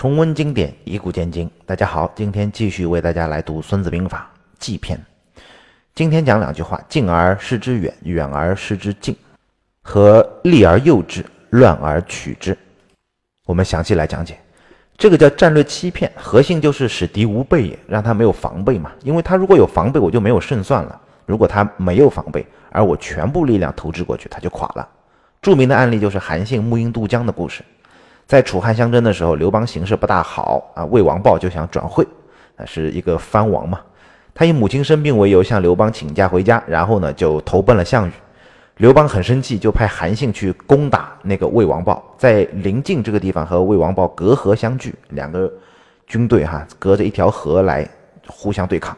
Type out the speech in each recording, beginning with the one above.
重温经典，以古鉴今。大家好，今天继续为大家来读《孙子兵法·计篇》。今天讲两句话：近而视之远，远而视之近，和利而诱之，乱而取之。我们详细来讲解。这个叫战略欺骗，核心就是使敌无备也，让他没有防备嘛。因为他如果有防备，我就没有胜算了。如果他没有防备，而我全部力量投掷过去，他就垮了。著名的案例就是韩信沐阴渡江的故事。在楚汉相争的时候，刘邦形势不大好啊，魏王豹就想转会，啊，是一个藩王嘛。他以母亲生病为由向刘邦请假回家，然后呢就投奔了项羽。刘邦很生气，就派韩信去攻打那个魏王豹，在临近这个地方和魏王豹隔河相拒，两个军队哈隔着一条河来互相对抗。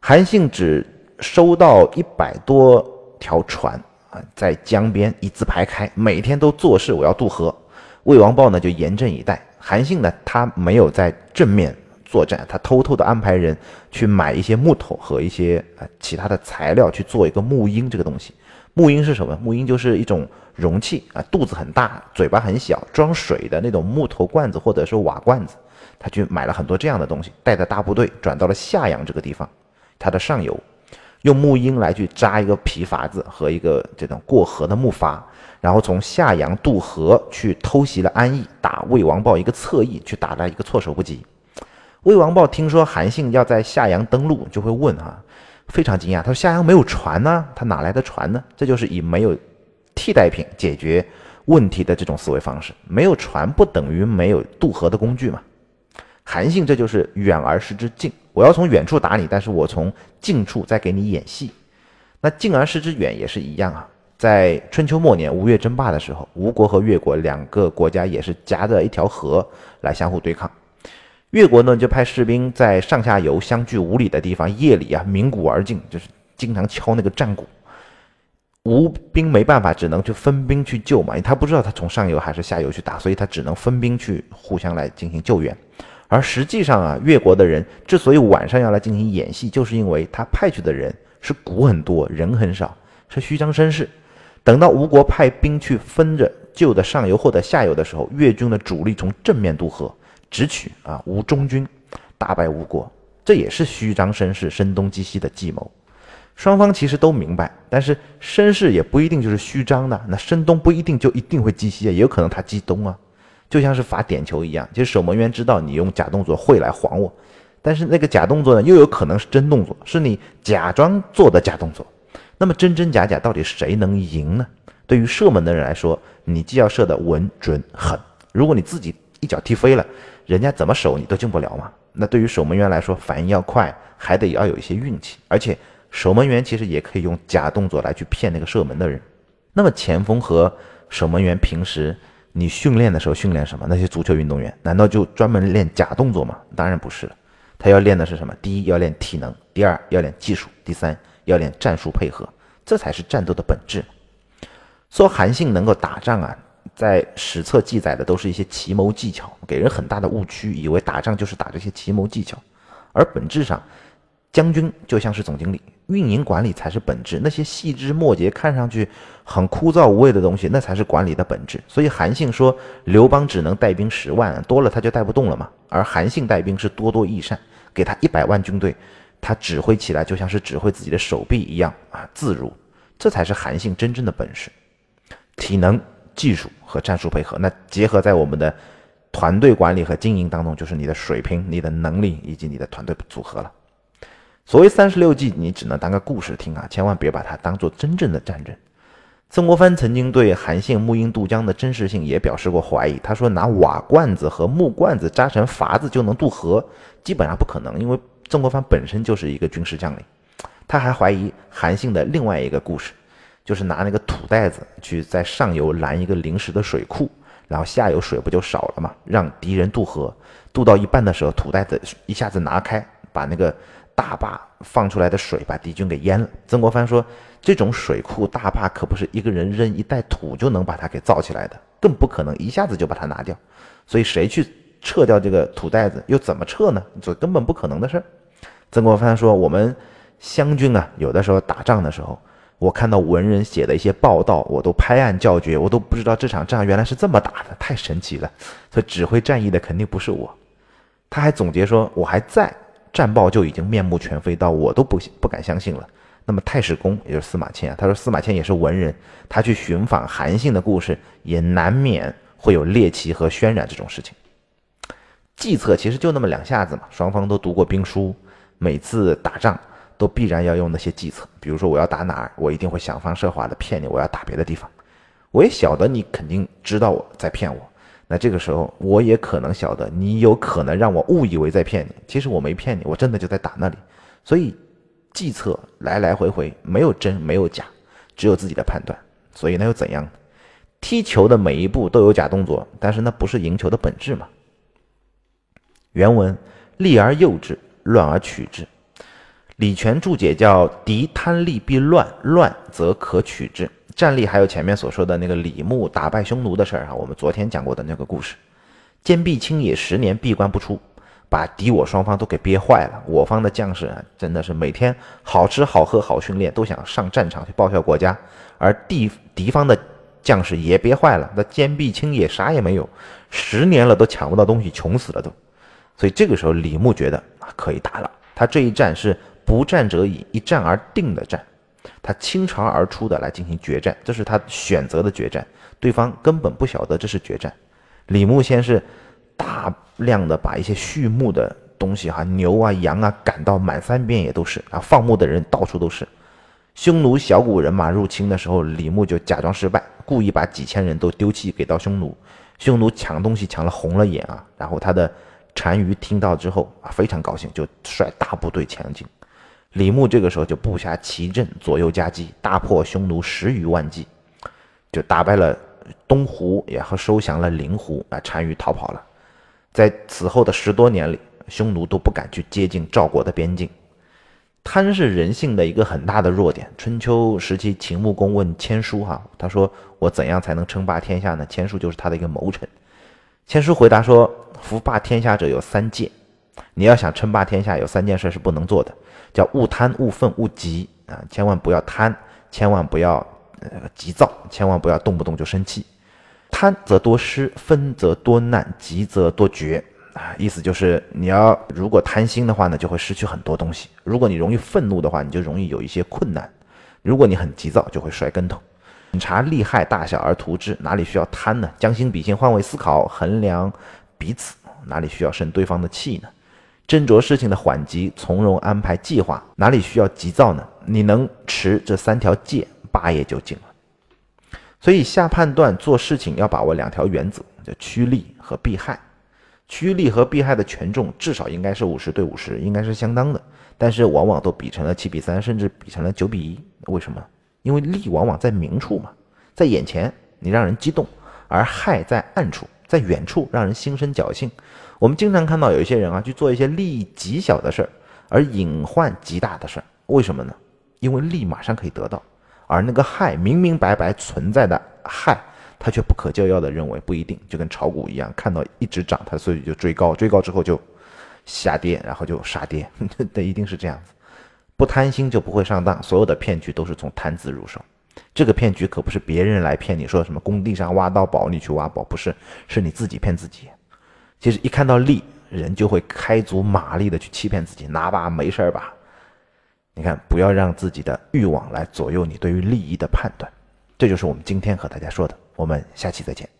韩信只收到一百多条船啊，在江边一字排开，每天都做事，我要渡河。魏王豹呢就严阵以待，韩信呢他没有在正面作战，他偷偷的安排人去买一些木头和一些呃其他的材料去做一个木鹰这个东西。木鹰是什么？木鹰就是一种容器啊，肚子很大，嘴巴很小，装水的那种木头罐子或者是瓦罐子。他去买了很多这样的东西，带着大部队转到了夏阳这个地方，他的上游。用木鹰来去扎一个皮筏子和一个这种过河的木筏，然后从夏阳渡河去偷袭了安邑，打魏王豹一个侧翼，去打他一个措手不及。魏王豹听说韩信要在夏阳登陆，就会问哈，非常惊讶，他说夏阳没有船呢，他哪来的船呢？这就是以没有替代品解决问题的这种思维方式，没有船不等于没有渡河的工具嘛。韩信这就是远而视之近。我要从远处打你，但是我从近处再给你演戏。那近而失之远也是一样啊。在春秋末年吴越争霸的时候，吴国和越国两个国家也是夹着一条河来相互对抗。越国呢就派士兵在上下游相距五里的地方夜里啊鸣鼓而进，就是经常敲那个战鼓。吴兵没办法，只能去分兵去救嘛，因为他不知道他从上游还是下游去打，所以他只能分兵去互相来进行救援。而实际上啊，越国的人之所以晚上要来进行演戏，就是因为他派去的人是鼓很多，人很少，是虚张声势。等到吴国派兵去分着旧的上游或者下游的时候，越军的主力从正面渡河，直取啊吴中军，大败吴国。这也是虚张声势、声东击西的计谋。双方其实都明白，但是声势也不一定就是虚张的，那声东不一定就一定会击西啊，也有可能他击东啊。就像是罚点球一样，其实守门员知道你用假动作会来晃我，但是那个假动作呢，又有可能是真动作，是你假装做的假动作。那么真真假假，到底谁能赢呢？对于射门的人来说，你既要射的稳准狠，如果你自己一脚踢飞了，人家怎么守你都进不了嘛。那对于守门员来说，反应要快，还得要有一些运气。而且守门员其实也可以用假动作来去骗那个射门的人。那么前锋和守门员平时。你训练的时候训练什么？那些足球运动员难道就专门练假动作吗？当然不是，他要练的是什么？第一要练体能，第二要练技术，第三要练战术配合，这才是战斗的本质。说韩信能够打仗啊，在史册记载的都是一些奇谋技巧，给人很大的误区，以为打仗就是打这些奇谋技巧，而本质上。将军就像是总经理，运营管理才是本质。那些细枝末节、看上去很枯燥无味的东西，那才是管理的本质。所以韩信说，刘邦只能带兵十万，多了他就带不动了嘛。而韩信带兵是多多益善，给他一百万军队，他指挥起来就像是指挥自己的手臂一样啊，自如。这才是韩信真正的本事，体能、技术和战术配合，那结合在我们的团队管理和经营当中，就是你的水平、你的能力以及你的团队组合了。所谓三十六计，你只能当个故事听啊，千万别把它当做真正的战争。曾国藩曾经对韩信沐阴渡江的真实性也表示过怀疑，他说拿瓦罐子和木罐子扎成筏子就能渡河，基本上不可能，因为曾国藩本身就是一个军事将领。他还怀疑韩信的另外一个故事，就是拿那个土袋子去在上游拦一个临时的水库，然后下游水不就少了嘛，让敌人渡河，渡到一半的时候，土袋子一下子拿开，把那个。大坝放出来的水把敌军给淹了。曾国藩说：“这种水库大坝可不是一个人扔一袋土就能把它给造起来的，更不可能一下子就把它拿掉。所以谁去撤掉这个土袋子，又怎么撤呢？这根本不可能的事儿。”曾国藩说：“我们湘军啊，有的时候打仗的时候，我看到文人写的一些报道，我都拍案叫绝，我都不知道这场仗原来是这么打的，太神奇了。所以指挥战役的肯定不是我。他还总结说，我还在，战报就已经面目全非到我都不不敢相信了。那么太史公也就是司马迁啊，他说司马迁也是文人，他去寻访韩信的故事，也难免会有猎奇和渲染这种事情。计策其实就那么两下子嘛，双方都读过兵书，每次打仗。都必然要用那些计策，比如说我要打哪儿，我一定会想方设法的骗你，我要打别的地方。我也晓得你肯定知道我在骗我，那这个时候我也可能晓得你有可能让我误以为在骗你，其实我没骗你，我真的就在打那里。所以计策来来回回没有真没有假，只有自己的判断。所以那又怎样？踢球的每一步都有假动作，但是那不是赢球的本质嘛？原文：利而诱之，乱而取之。李全注解叫“敌贪利必乱，乱则可取之”。战力还有前面所说的那个李牧打败匈奴的事儿啊，我们昨天讲过的那个故事。坚壁清野十年闭关不出，把敌我双方都给憋坏了。我方的将士啊，真的是每天好吃好喝好训练，都想上战场去报效国家；而敌敌方的将士也憋坏了，那坚壁清野啥也没有，十年了都抢不到东西，穷死了都。所以这个时候李牧觉得啊可以打了，他这一战是。不战者已，一战而定的战，他倾巢而出的来进行决战，这是他选择的决战，对方根本不晓得这是决战。李牧先是大量的把一些畜牧的东西哈，牛啊、羊啊赶到满山遍野都是啊，放牧的人到处都是。匈奴小股人马入侵的时候，李牧就假装失败，故意把几千人都丢弃给到匈奴，匈奴抢东西抢了红了眼啊，然后他的单于听到之后啊，非常高兴，就率大部队前进。李牧这个时候就布下奇阵，左右夹击，大破匈奴十余万骑，就打败了东胡，也和收降了灵胡啊，单于逃跑了。在此后的十多年里，匈奴都不敢去接近赵国的边境。贪是人性的一个很大的弱点。春秋时期，秦穆公问千书哈，他说：“我怎样才能称霸天下呢？”千书就是他的一个谋臣。千书回答说：“夫霸天下者有三戒，你要想称霸天下，有三件事是不能做的。”叫勿贪勿愤勿急啊，千万不要贪，千万不要呃急躁，千万不要动不动就生气。贪则多失，愤则多难，急则多绝啊。意思就是你要如果贪心的话呢，就会失去很多东西；如果你容易愤怒的话，你就容易有一些困难；如果你很急躁，就会摔跟头。审查利害大小而图之，哪里需要贪呢？将心比心，换位思考，衡量彼此，哪里需要生对方的气呢？斟酌事情的缓急，从容安排计划，哪里需要急躁呢？你能持这三条戒，霸业就尽了。所以下判断做事情要把握两条原则，叫趋利和避害。趋利和避害的权重至少应该是五十对五十，应该是相当的。但是往往都比成了七比三，甚至比成了九比一。为什么？因为利往往在明处嘛，在眼前你让人激动，而害在暗处，在远处让人心生侥幸。我们经常看到有一些人啊，去做一些利益极小的事儿，而隐患极大的事儿。为什么呢？因为利马上可以得到，而那个害明明白白存在的害，他却不可救药的认为不一定。就跟炒股一样，看到一直涨，他所以就追高，追高之后就下跌，然后就杀跌，这一定是这样子。不贪心就不会上当，所有的骗局都是从贪字入手。这个骗局可不是别人来骗你，说什么工地上挖到宝你去挖宝，不是，是你自己骗自己。其实一看到利，人就会开足马力的去欺骗自己，拿吧，没事吧？你看，不要让自己的欲望来左右你对于利益的判断。这就是我们今天和大家说的。我们下期再见。